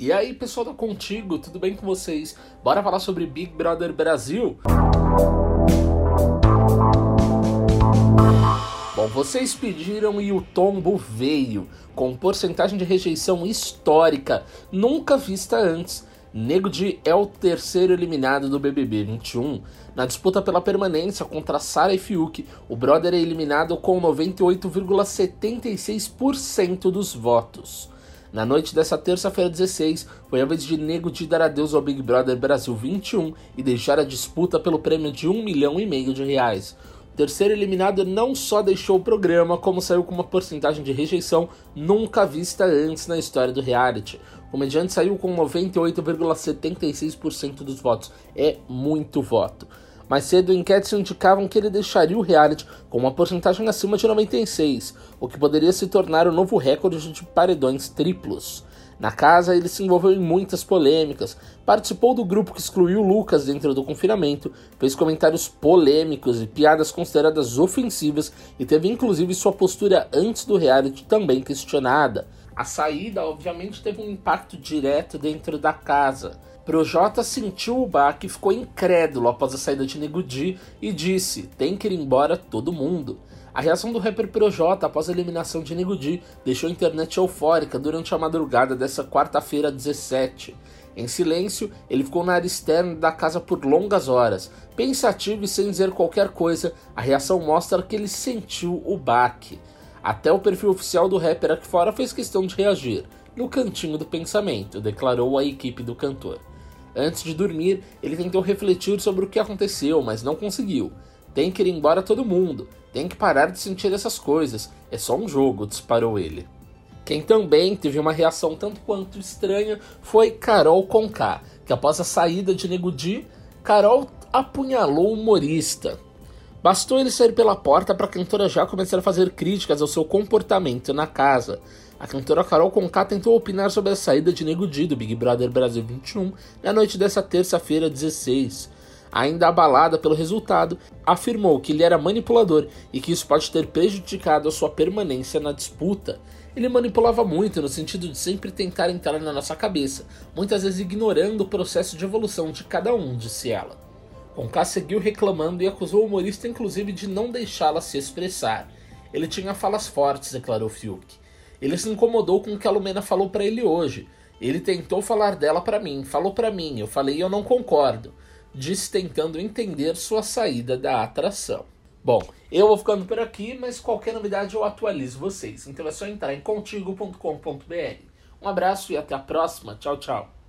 E aí, pessoal da Contigo, tudo bem com vocês? Bora falar sobre Big Brother Brasil? Bom, vocês pediram e o tombo veio, com porcentagem de rejeição histórica, nunca vista antes. Nego Di é o terceiro eliminado do BBB 21. Na disputa pela permanência contra Sara e Fiuk, o brother é eliminado com 98,76% dos votos. Na noite dessa terça-feira 16, foi a vez de Nego de dar adeus ao Big Brother Brasil 21 e deixar a disputa pelo prêmio de um milhão e meio de reais. O terceiro eliminado não só deixou o programa, como saiu com uma porcentagem de rejeição nunca vista antes na história do reality. O comediante saiu com 98,76% dos votos. É muito voto. Mais cedo, enquetes indicavam que ele deixaria o reality com uma porcentagem acima de 96, o que poderia se tornar o novo recorde de paredões triplos. Na casa, ele se envolveu em muitas polêmicas, participou do grupo que excluiu Lucas dentro do confinamento, fez comentários polêmicos e piadas consideradas ofensivas e teve inclusive sua postura antes do reality também questionada. A saída, obviamente, teve um impacto direto dentro da casa. Projota sentiu o baque e ficou incrédulo após a saída de Nego Di e disse: tem que ir embora todo mundo. A reação do rapper Projota após a eliminação de Nego Di deixou a internet eufórica durante a madrugada dessa quarta-feira 17. Em silêncio, ele ficou na área externa da casa por longas horas. Pensativo e sem dizer qualquer coisa, a reação mostra que ele sentiu o baque. Até o perfil oficial do rapper aqui fora fez questão de reagir. No cantinho do pensamento, declarou a equipe do cantor. Antes de dormir, ele tentou refletir sobre o que aconteceu, mas não conseguiu. Tem que ir embora todo mundo. Tem que parar de sentir essas coisas. É só um jogo, disparou ele. Quem também teve uma reação tanto quanto estranha foi Carol Conká, que após a saída de Nego Di, Carol apunhalou o humorista. Bastou ele sair pela porta para a cantora já começar a fazer críticas ao seu comportamento na casa. A cantora Carol Conká tentou opinar sobre a saída de Nego Di do Big Brother Brasil 21 na noite dessa terça-feira 16. Ainda abalada pelo resultado, afirmou que ele era manipulador e que isso pode ter prejudicado a sua permanência na disputa. Ele manipulava muito no sentido de sempre tentar entrar na nossa cabeça, muitas vezes ignorando o processo de evolução de cada um, disse ela. Conká seguiu reclamando e acusou o humorista inclusive de não deixá-la se expressar. Ele tinha falas fortes, declarou Fiuk. Ele se incomodou com o que a Lumena falou para ele hoje. Ele tentou falar dela para mim, falou para mim, eu falei eu não concordo. Disse tentando entender sua saída da atração. Bom, eu vou ficando por aqui, mas qualquer novidade eu atualizo vocês. Então é só entrar em contigo.com.br. Um abraço e até a próxima. Tchau, tchau.